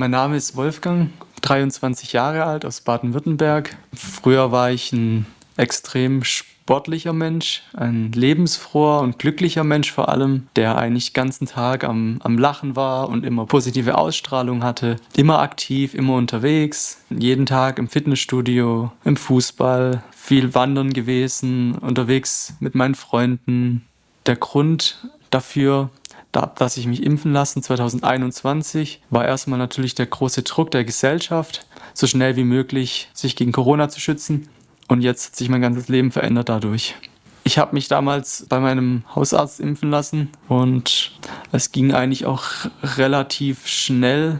Mein Name ist Wolfgang, 23 Jahre alt, aus Baden-Württemberg. Früher war ich ein extrem sportlicher Mensch, ein lebensfroher und glücklicher Mensch vor allem, der eigentlich den ganzen Tag am, am Lachen war und immer positive Ausstrahlung hatte. Immer aktiv, immer unterwegs, jeden Tag im Fitnessstudio, im Fußball, viel wandern gewesen, unterwegs mit meinen Freunden. Der Grund dafür dass ich mich impfen lassen 2021, war erstmal natürlich der große Druck der Gesellschaft, so schnell wie möglich sich gegen Corona zu schützen. Und jetzt hat sich mein ganzes Leben verändert dadurch. Ich habe mich damals bei meinem Hausarzt impfen lassen und es ging eigentlich auch relativ schnell,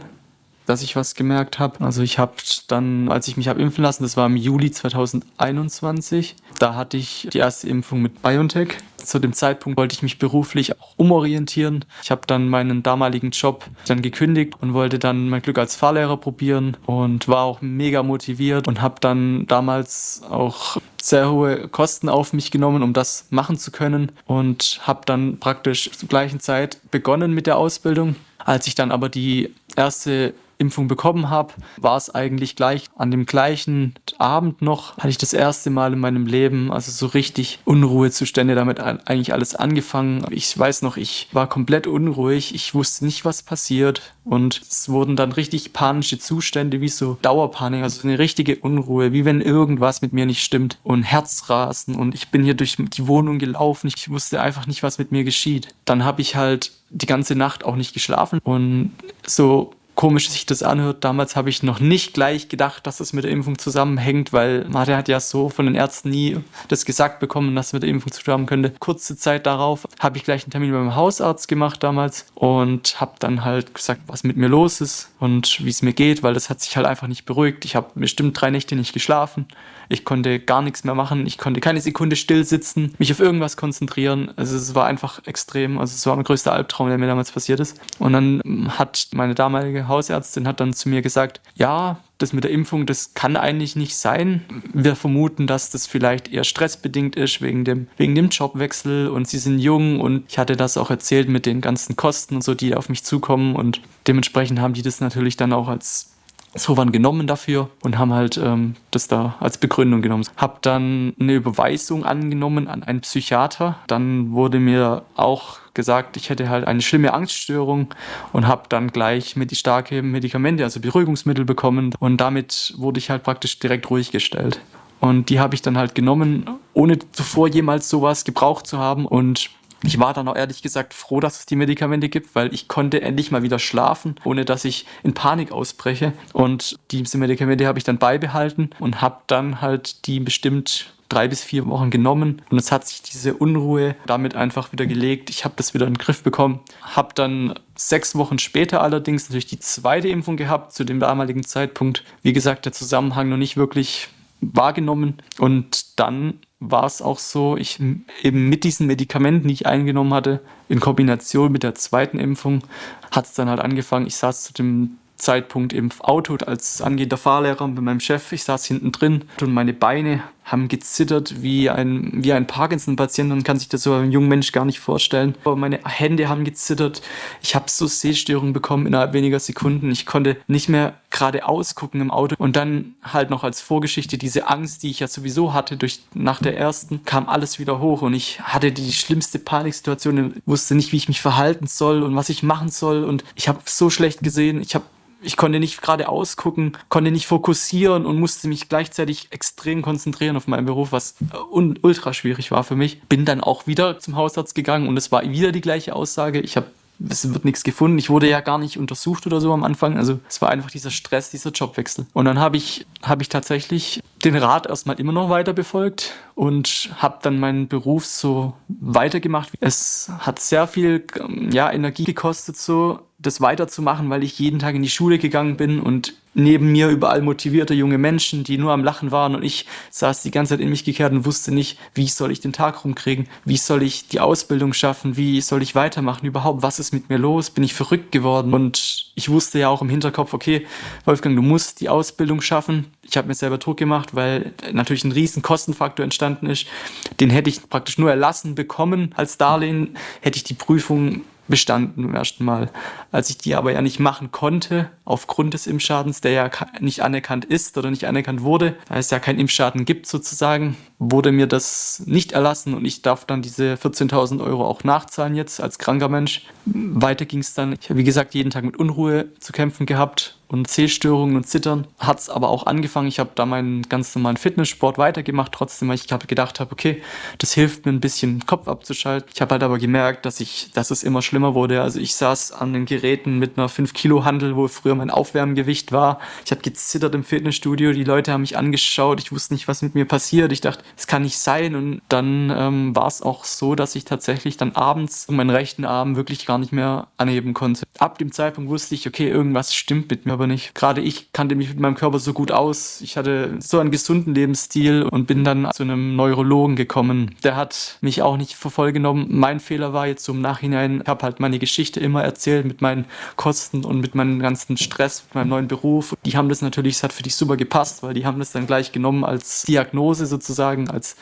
dass ich was gemerkt habe. Also ich habe dann, als ich mich habe impfen lassen, das war im Juli 2021, da hatte ich die erste Impfung mit BioNTech. Zu dem Zeitpunkt wollte ich mich beruflich auch umorientieren. Ich habe dann meinen damaligen Job dann gekündigt und wollte dann mein Glück als Fahrlehrer probieren und war auch mega motiviert und habe dann damals auch sehr hohe Kosten auf mich genommen, um das machen zu können und habe dann praktisch zur gleichen Zeit begonnen mit der Ausbildung. Als ich dann aber die erste Impfung bekommen habe, war es eigentlich gleich an dem gleichen Abend noch, hatte ich das erste Mal in meinem Leben, also so richtig Unruhezustände damit eigentlich alles angefangen. Ich weiß noch, ich war komplett unruhig, ich wusste nicht, was passiert. Und es wurden dann richtig panische Zustände, wie so Dauerpanik, also eine richtige Unruhe, wie wenn irgendwas mit mir nicht stimmt und Herzrasen. Und ich bin hier durch die Wohnung gelaufen, ich wusste einfach nicht, was mit mir geschieht. Dann habe ich halt die ganze Nacht auch nicht geschlafen. Und so komisch sich das anhört, damals habe ich noch nicht gleich gedacht, dass das mit der Impfung zusammenhängt, weil Martin hat ja so von den Ärzten nie das gesagt bekommen, dass es mit der Impfung zu haben könnte. Kurze Zeit darauf habe ich gleich einen Termin beim Hausarzt gemacht damals und habe dann halt gesagt, was mit mir los ist und wie es mir geht, weil das hat sich halt einfach nicht beruhigt. Ich habe bestimmt drei Nächte nicht geschlafen. Ich konnte gar nichts mehr machen. Ich konnte keine Sekunde still sitzen, mich auf irgendwas konzentrieren. Also es war einfach extrem. Also es war mein größter Albtraum, der mir damals passiert ist. Und dann hat meine damalige Hausärztin hat dann zu mir gesagt, ja, das mit der Impfung, das kann eigentlich nicht sein. Wir vermuten, dass das vielleicht eher stressbedingt ist wegen dem, wegen dem Jobwechsel und sie sind jung und ich hatte das auch erzählt mit den ganzen Kosten und so, die auf mich zukommen und dementsprechend haben die das natürlich dann auch als so waren genommen dafür und haben halt ähm, das da als Begründung genommen. Hab dann eine Überweisung angenommen an einen Psychiater. Dann wurde mir auch gesagt, ich hätte halt eine schlimme Angststörung und habe dann gleich mit starke Medikamente, also Beruhigungsmittel bekommen und damit wurde ich halt praktisch direkt ruhig gestellt. Und die habe ich dann halt genommen, ohne zuvor jemals sowas gebraucht zu haben und ich war dann auch ehrlich gesagt froh, dass es die Medikamente gibt, weil ich konnte endlich mal wieder schlafen, ohne dass ich in Panik ausbreche. Und diese Medikamente habe ich dann beibehalten und habe dann halt die bestimmt drei bis vier Wochen genommen und es hat sich diese Unruhe damit einfach wieder gelegt. Ich habe das wieder in den Griff bekommen. Habe dann sechs Wochen später allerdings natürlich die zweite Impfung gehabt, zu dem damaligen Zeitpunkt. Wie gesagt, der Zusammenhang noch nicht wirklich wahrgenommen und dann war es auch so, ich eben mit diesen Medikamenten, die ich eingenommen hatte, in Kombination mit der zweiten Impfung, hat es dann halt angefangen. Ich saß zu dem Zeitpunkt im Auto als angehender Fahrlehrer mit meinem Chef. Ich saß hinten drin und meine Beine haben gezittert wie ein, wie ein Parkinson-Patient. Man kann sich das so ein junger Mensch gar nicht vorstellen. Aber meine Hände haben gezittert. Ich habe so Sehstörungen bekommen innerhalb weniger Sekunden. Ich konnte nicht mehr geradeaus gucken im Auto. Und dann halt noch als Vorgeschichte diese Angst, die ich ja sowieso hatte durch, nach der ersten, kam alles wieder hoch. Und ich hatte die schlimmste Paniksituation, wusste nicht, wie ich mich verhalten soll und was ich machen soll. Und ich habe so schlecht gesehen. Ich habe ich konnte nicht gerade ausgucken, konnte nicht fokussieren und musste mich gleichzeitig extrem konzentrieren auf meinen Beruf, was ultra schwierig war für mich. Bin dann auch wieder zum Hausarzt gegangen und es war wieder die gleiche Aussage. Ich habe es wird nichts gefunden. Ich wurde ja gar nicht untersucht oder so am Anfang. Also es war einfach dieser Stress, dieser Jobwechsel. Und dann habe ich, hab ich tatsächlich den Rat erstmal immer noch weiter befolgt und habe dann meinen Beruf so weitergemacht. Es hat sehr viel ja, Energie gekostet, so das weiterzumachen, weil ich jeden Tag in die Schule gegangen bin und neben mir überall motivierte junge Menschen, die nur am Lachen waren und ich saß die ganze Zeit in mich gekehrt und wusste nicht, wie soll ich den Tag rumkriegen, wie soll ich die Ausbildung schaffen, wie soll ich weitermachen überhaupt, was ist mit mir los, bin ich verrückt geworden und ich wusste ja auch im Hinterkopf, okay, Wolfgang, du musst die Ausbildung schaffen. Ich habe mir selber Druck gemacht, weil natürlich ein riesen Kostenfaktor entstanden ist. Den hätte ich praktisch nur erlassen bekommen als Darlehen, hätte ich die Prüfung bestanden im ersten Mal. Als ich die aber ja nicht machen konnte, aufgrund des Impfschadens, der ja nicht anerkannt ist oder nicht anerkannt wurde, da es ja keinen Impfschaden gibt sozusagen, wurde mir das nicht erlassen und ich darf dann diese 14.000 Euro auch nachzahlen jetzt als kranker Mensch. Weiter ging es dann. Ich habe wie gesagt jeden Tag mit Unruhe zu kämpfen gehabt und Sehstörungen und Zittern. Hat es aber auch angefangen. Ich habe da meinen ganz normalen Fitnesssport weitergemacht, trotzdem, weil ich hab gedacht habe, okay, das hilft mir ein bisschen, Kopf abzuschalten. Ich habe halt aber gemerkt, dass ich, dass es immer schlimmer wurde. Also ich saß an den Geräten mit einer 5-Kilo-Handel, wo früher mein Aufwärmgewicht war. Ich habe gezittert im Fitnessstudio, die Leute haben mich angeschaut, ich wusste nicht, was mit mir passiert. Ich dachte, es kann nicht sein. Und dann ähm, war es auch so, dass ich tatsächlich dann abends meinen rechten Arm wirklich gar nicht mehr anheben konnte. Ab dem Zeitpunkt wusste ich, okay, irgendwas stimmt mit mir aber nicht. Gerade ich kannte mich mit meinem Körper so gut aus. Ich hatte so einen gesunden Lebensstil und bin dann zu einem Neurologen gekommen. Der hat mich auch nicht für genommen. Mein Fehler war jetzt so im Nachhinein, ich habe halt meine Geschichte immer erzählt mit meinen Kosten und mit meinem ganzen Stress, mit meinem neuen Beruf. Die haben das natürlich, es hat für dich super gepasst, weil die haben das dann gleich genommen als Diagnose sozusagen, als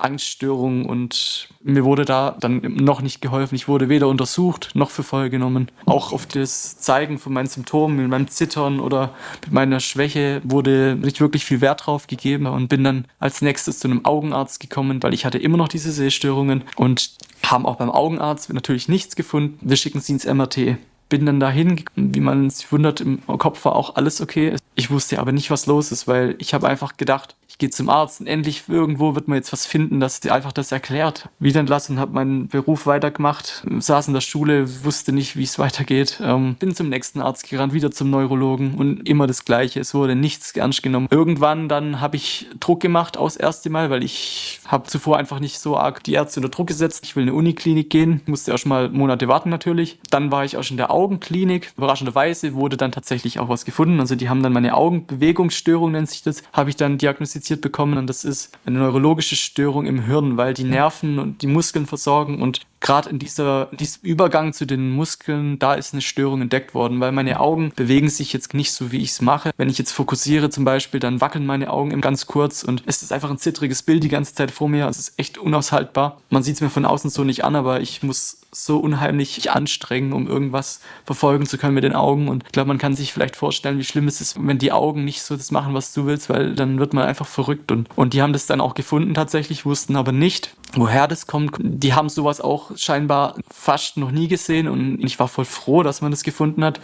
Angststörung und mir wurde da dann noch nicht geholfen. Ich wurde weder untersucht noch für voll genommen. Auch auf das Zeigen von meinen Symptomen, mit meinem Zittern oder mit meiner Schwäche wurde nicht wirklich viel Wert drauf gegeben und bin dann als nächstes zu einem Augenarzt gekommen, weil ich hatte immer noch diese Sehstörungen und haben auch beim Augenarzt natürlich nichts gefunden. Wir schicken sie ins MRT bin dann dahin, wie man sich wundert, im Kopf war auch alles okay. Ich wusste aber nicht, was los ist, weil ich habe einfach gedacht, ich gehe zum Arzt und endlich irgendwo wird man jetzt was finden, das einfach das erklärt. Wieder entlassen, habe meinen Beruf weitergemacht, saß in der Schule, wusste nicht, wie es weitergeht. Ähm, bin zum nächsten Arzt gerannt, wieder zum Neurologen und immer das Gleiche. Es wurde nichts ernst genommen. Irgendwann dann habe ich Druck gemacht aus erste Mal, weil ich habe zuvor einfach nicht so arg die Ärzte unter Druck gesetzt. Ich will in eine Uniklinik gehen, musste erst mal Monate warten natürlich. Dann war ich auch schon in der Augenklinik. Überraschenderweise wurde dann tatsächlich auch was gefunden. Also die haben dann meine Augenbewegungsstörung, nennt sich das, habe ich dann diagnostiziert diagnostiziert bekommen und das ist eine neurologische Störung im Hirn, weil die Nerven und die Muskeln versorgen und gerade in dieser, diesem Übergang zu den Muskeln, da ist eine Störung entdeckt worden, weil meine Augen bewegen sich jetzt nicht so, wie ich es mache. Wenn ich jetzt fokussiere zum Beispiel, dann wackeln meine Augen ganz kurz und es ist einfach ein zittriges Bild die ganze Zeit vor mir. Es ist echt unaushaltbar. Man sieht es mir von außen so nicht an, aber ich muss so unheimlich anstrengen, um irgendwas verfolgen zu können mit den Augen. Und ich glaube, man kann sich vielleicht vorstellen, wie schlimm es ist, wenn die Augen nicht so das machen, was du willst, weil dann wird man einfach verrückt. Und, und die haben das dann auch gefunden tatsächlich, wussten aber nicht, woher das kommt. Die haben sowas auch scheinbar fast noch nie gesehen und ich war voll froh, dass man das gefunden hat.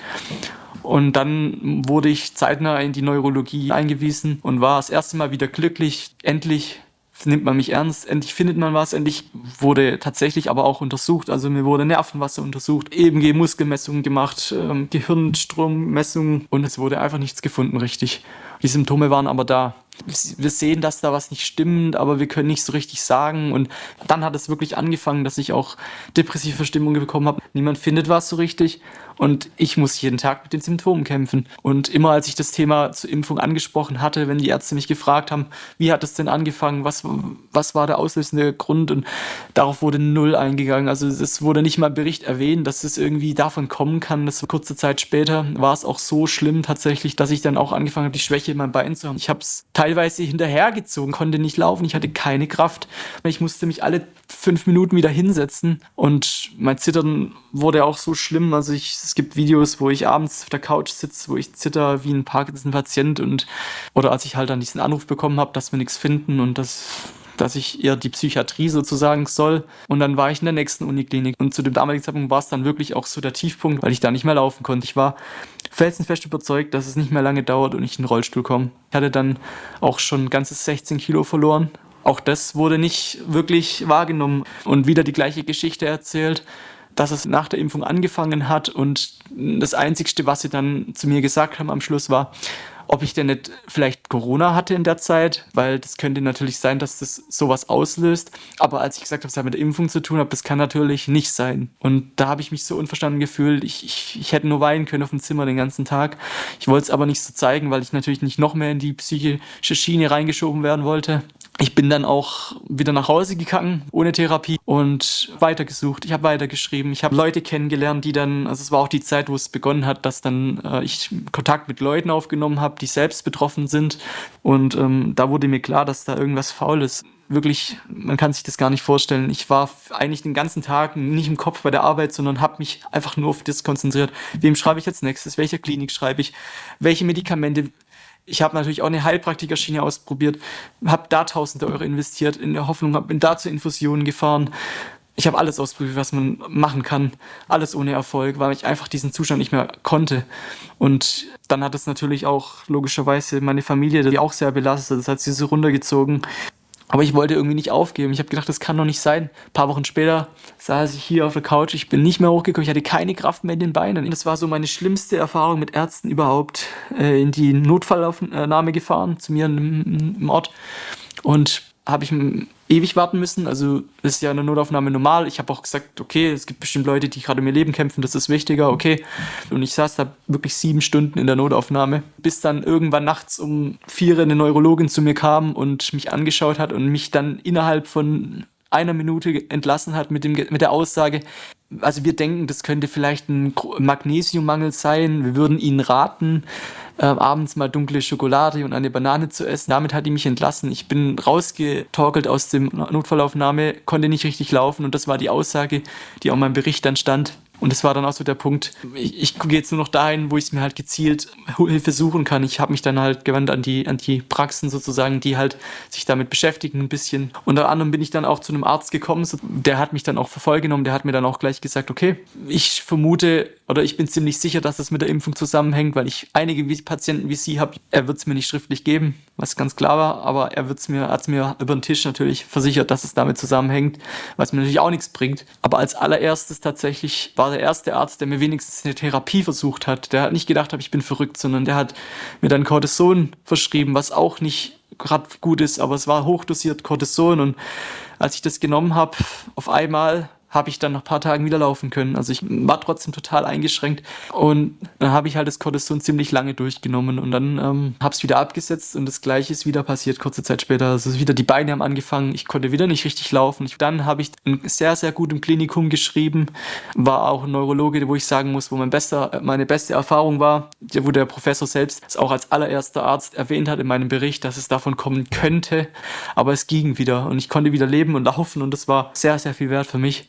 Und dann wurde ich zeitnah in die Neurologie eingewiesen und war das erste Mal wieder glücklich, endlich nimmt man mich ernst, endlich findet man was, endlich wurde tatsächlich aber auch untersucht, also mir wurde Nervenwasser untersucht, EMG-Muskelmessungen gemacht, ähm, Gehirnstrommessungen und es wurde einfach nichts gefunden richtig. Die Symptome waren aber da wir sehen, dass da was nicht stimmt, aber wir können nicht so richtig sagen. Und dann hat es wirklich angefangen, dass ich auch depressive Stimmungen bekommen habe. Niemand findet was so richtig. Und ich muss jeden Tag mit den Symptomen kämpfen. Und immer als ich das Thema zur Impfung angesprochen hatte, wenn die Ärzte mich gefragt haben, wie hat es denn angefangen, was, was war der auslösende Grund? Und darauf wurde null eingegangen. Also es wurde nicht mal im Bericht erwähnt, dass es irgendwie davon kommen kann. Das kurze Zeit später war es auch so schlimm tatsächlich, dass ich dann auch angefangen habe, die Schwäche in meinem Bein zu haben. Ich habe es teilweise hinterhergezogen, konnte nicht laufen, ich hatte keine Kraft. Ich musste mich alle fünf Minuten wieder hinsetzen und mein Zittern wurde auch so schlimm. Also ich, es gibt Videos, wo ich abends auf der Couch sitze, wo ich zitter wie ein Parkinson-Patient und oder als ich halt dann diesen Anruf bekommen habe, dass wir nichts finden und das dass ich eher die Psychiatrie sozusagen soll. Und dann war ich in der nächsten Uniklinik. Und zu dem damaligen Zeitpunkt war es dann wirklich auch so der Tiefpunkt, weil ich da nicht mehr laufen konnte. Ich war felsenfest überzeugt, dass es nicht mehr lange dauert und ich in den Rollstuhl komme. Ich hatte dann auch schon ganzes 16 Kilo verloren. Auch das wurde nicht wirklich wahrgenommen und wieder die gleiche Geschichte erzählt dass es nach der Impfung angefangen hat und das Einzigste, was sie dann zu mir gesagt haben am Schluss war, ob ich denn nicht vielleicht Corona hatte in der Zeit, weil das könnte natürlich sein, dass das sowas auslöst. Aber als ich gesagt habe, es hat mit der Impfung zu tun, habe, das kann natürlich nicht sein. Und da habe ich mich so unverstanden gefühlt. Ich, ich, ich hätte nur weinen können auf dem Zimmer den ganzen Tag. Ich wollte es aber nicht so zeigen, weil ich natürlich nicht noch mehr in die psychische Schiene reingeschoben werden wollte. Ich bin dann auch wieder nach Hause gegangen, ohne Therapie und weitergesucht. Ich habe weitergeschrieben. Ich habe Leute kennengelernt, die dann, also es war auch die Zeit, wo es begonnen hat, dass dann äh, ich Kontakt mit Leuten aufgenommen habe, die selbst betroffen sind. Und ähm, da wurde mir klar, dass da irgendwas faul ist. Wirklich, man kann sich das gar nicht vorstellen. Ich war eigentlich den ganzen Tag nicht im Kopf bei der Arbeit, sondern habe mich einfach nur auf das konzentriert. Wem schreibe ich jetzt nächstes? Welcher Klinik schreibe ich? Welche Medikamente ich habe natürlich auch eine Heilpraktikerschiene ausprobiert, habe da tausende Euro investiert, in der Hoffnung, bin da zu Infusionen gefahren. Ich habe alles ausprobiert, was man machen kann. Alles ohne Erfolg, weil ich einfach diesen Zustand nicht mehr konnte. Und dann hat es natürlich auch logischerweise meine Familie, die auch sehr belastet. Das hat sie so runtergezogen. Aber ich wollte irgendwie nicht aufgeben. Ich habe gedacht, das kann doch nicht sein. Ein paar Wochen später saß ich hier auf der Couch. Ich bin nicht mehr hochgekommen. Ich hatte keine Kraft mehr in den Beinen. Das war so meine schlimmste Erfahrung mit Ärzten überhaupt. Äh, in die Notfallaufnahme gefahren, zu mir im, im Ort. Und habe ich ewig warten müssen. Also ist ja eine Notaufnahme normal. Ich habe auch gesagt, okay, es gibt bestimmt Leute, die gerade um ihr Leben kämpfen, das ist wichtiger, okay. Und ich saß da wirklich sieben Stunden in der Notaufnahme, bis dann irgendwann nachts um vier eine Neurologin zu mir kam und mich angeschaut hat und mich dann innerhalb von einer Minute entlassen hat mit, dem, mit der Aussage, also wir denken, das könnte vielleicht ein Magnesiummangel sein. Wir würden Ihnen raten, äh, abends mal dunkle Schokolade und eine Banane zu essen. Damit hat die mich entlassen. Ich bin rausgetorkelt aus dem Notfallaufnahme, konnte nicht richtig laufen und das war die Aussage, die auch in meinem Bericht dann stand. Und das war dann auch so der Punkt, ich, ich gehe jetzt nur noch dahin, wo ich es mir halt gezielt Hilfe suchen kann. Ich habe mich dann halt gewandt an die, an die Praxen sozusagen, die halt sich damit beschäftigen ein bisschen. Unter anderem bin ich dann auch zu einem Arzt gekommen, der hat mich dann auch vervollgenommen, der hat mir dann auch gleich gesagt, okay, ich vermute oder ich bin ziemlich sicher, dass es mit der Impfung zusammenhängt, weil ich einige Patienten wie Sie habe. Er wird es mir nicht schriftlich geben, was ganz klar war, aber er wird's mir, hat es mir über den Tisch natürlich versichert, dass es damit zusammenhängt, was mir natürlich auch nichts bringt. Aber als allererstes tatsächlich war der erste Arzt, der mir wenigstens eine Therapie versucht hat. Der hat nicht gedacht, ich bin verrückt, sondern der hat mir dann Cortison verschrieben, was auch nicht gerade gut ist, aber es war hochdosiert Cortison und als ich das genommen habe, auf einmal habe ich dann nach ein paar Tagen wieder laufen können. Also ich war trotzdem total eingeschränkt und dann habe ich halt das Cortison ziemlich lange durchgenommen und dann ähm, habe es wieder abgesetzt und das gleiche ist wieder passiert kurze Zeit später. Also wieder die Beine haben angefangen, ich konnte wieder nicht richtig laufen. Ich, dann habe ich sehr, sehr gut im Klinikum geschrieben, war auch ein Neurologe, wo ich sagen muss, wo mein bester, meine beste Erfahrung war, wo der Professor selbst es auch als allererster Arzt erwähnt hat in meinem Bericht, dass es davon kommen könnte, aber es ging wieder und ich konnte wieder leben und laufen und das war sehr, sehr viel wert für mich.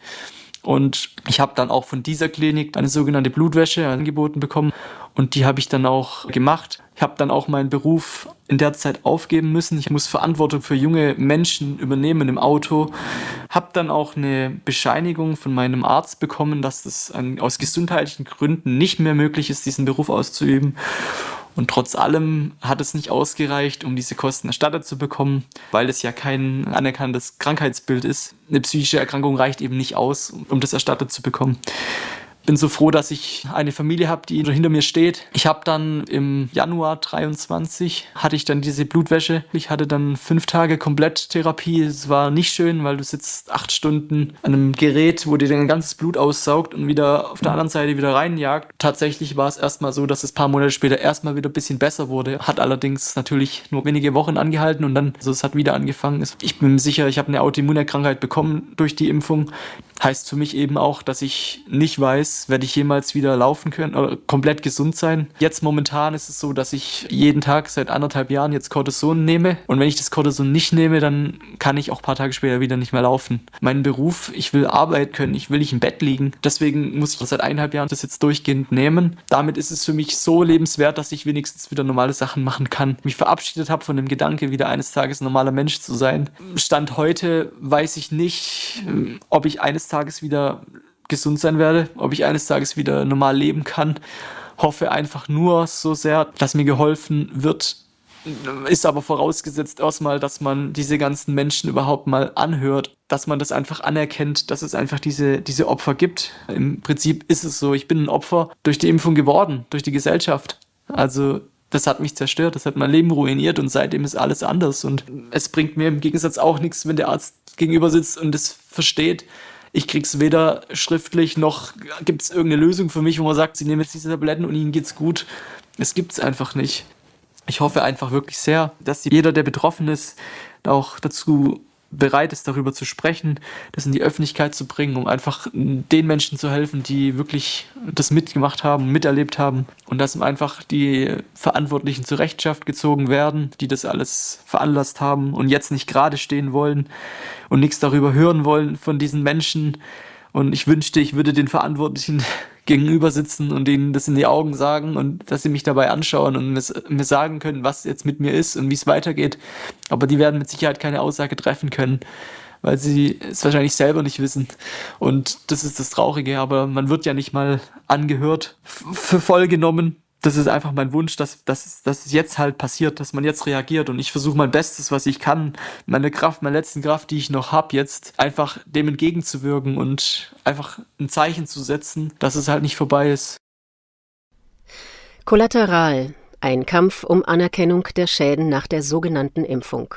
Und ich habe dann auch von dieser Klinik eine sogenannte Blutwäsche angeboten bekommen und die habe ich dann auch gemacht. Ich habe dann auch meinen Beruf in der Zeit aufgeben müssen. Ich muss Verantwortung für junge Menschen übernehmen im Auto. Habe dann auch eine Bescheinigung von meinem Arzt bekommen, dass es aus gesundheitlichen Gründen nicht mehr möglich ist, diesen Beruf auszuüben. Und trotz allem hat es nicht ausgereicht, um diese Kosten erstattet zu bekommen, weil es ja kein anerkanntes Krankheitsbild ist. Eine psychische Erkrankung reicht eben nicht aus, um das erstattet zu bekommen bin so froh, dass ich eine Familie habe, die hinter mir steht. Ich habe dann im Januar 23 hatte ich dann diese Blutwäsche. Ich hatte dann fünf Tage Kompletttherapie. Es war nicht schön, weil du sitzt acht Stunden an einem Gerät, wo dir dein ganzes Blut aussaugt und wieder auf der anderen Seite wieder reinjagt. Tatsächlich war es erstmal so, dass es ein paar Monate später erstmal wieder ein bisschen besser wurde. Hat allerdings natürlich nur wenige Wochen angehalten und dann, also es hat wieder angefangen. Ich bin sicher, ich habe eine Autoimmunerkrankheit bekommen durch die Impfung. Heißt für mich eben auch, dass ich nicht weiß, werde ich jemals wieder laufen können oder komplett gesund sein. Jetzt momentan ist es so, dass ich jeden Tag seit anderthalb Jahren jetzt Cortison nehme. Und wenn ich das Cortison nicht nehme, dann kann ich auch ein paar Tage später wieder nicht mehr laufen. Mein Beruf, ich will arbeiten können, ich will nicht im Bett liegen. Deswegen muss ich seit eineinhalb Jahren das jetzt durchgehend nehmen. Damit ist es für mich so lebenswert, dass ich wenigstens wieder normale Sachen machen kann. Mich verabschiedet habe von dem Gedanke, wieder eines Tages ein normaler Mensch zu sein. Stand heute weiß ich nicht, ob ich eines Tages wieder gesund sein werde, ob ich eines Tages wieder normal leben kann. Hoffe einfach nur so sehr, dass mir geholfen wird. Ist aber vorausgesetzt erstmal, dass man diese ganzen Menschen überhaupt mal anhört, dass man das einfach anerkennt, dass es einfach diese, diese Opfer gibt. Im Prinzip ist es so, ich bin ein Opfer durch die Impfung geworden, durch die Gesellschaft. Also das hat mich zerstört, das hat mein Leben ruiniert und seitdem ist alles anders. Und es bringt mir im Gegensatz auch nichts, wenn der Arzt gegenüber sitzt und es versteht, ich krieg's weder schriftlich noch gibt es irgendeine Lösung für mich, wo man sagt, sie nehmen jetzt diese Tabletten und ihnen geht's gut. Es gibt's einfach nicht. Ich hoffe einfach wirklich sehr, dass jeder, der betroffen ist, auch dazu bereit ist, darüber zu sprechen, das in die Öffentlichkeit zu bringen, um einfach den Menschen zu helfen, die wirklich das mitgemacht haben, miterlebt haben und dass einfach die Verantwortlichen zur Rechenschaft gezogen werden, die das alles veranlasst haben und jetzt nicht gerade stehen wollen und nichts darüber hören wollen von diesen Menschen. Und ich wünschte, ich würde den Verantwortlichen gegenüber sitzen und denen das in die Augen sagen und dass sie mich dabei anschauen und mir, sagen können, was jetzt mit mir ist und wie es weitergeht. Aber die werden mit Sicherheit keine Aussage treffen können, weil sie es wahrscheinlich selber nicht wissen. Und das ist das Traurige, aber man wird ja nicht mal angehört, für voll genommen das ist einfach mein Wunsch, dass, dass, dass es jetzt halt passiert, dass man jetzt reagiert und ich versuche mein Bestes, was ich kann, meine Kraft, meine letzten Kraft, die ich noch habe, jetzt einfach dem entgegenzuwirken und einfach ein Zeichen zu setzen, dass es halt nicht vorbei ist. Kollateral, ein Kampf um Anerkennung der Schäden nach der sogenannten Impfung.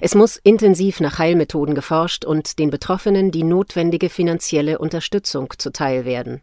Es muss intensiv nach Heilmethoden geforscht und den Betroffenen die notwendige finanzielle Unterstützung zuteil werden.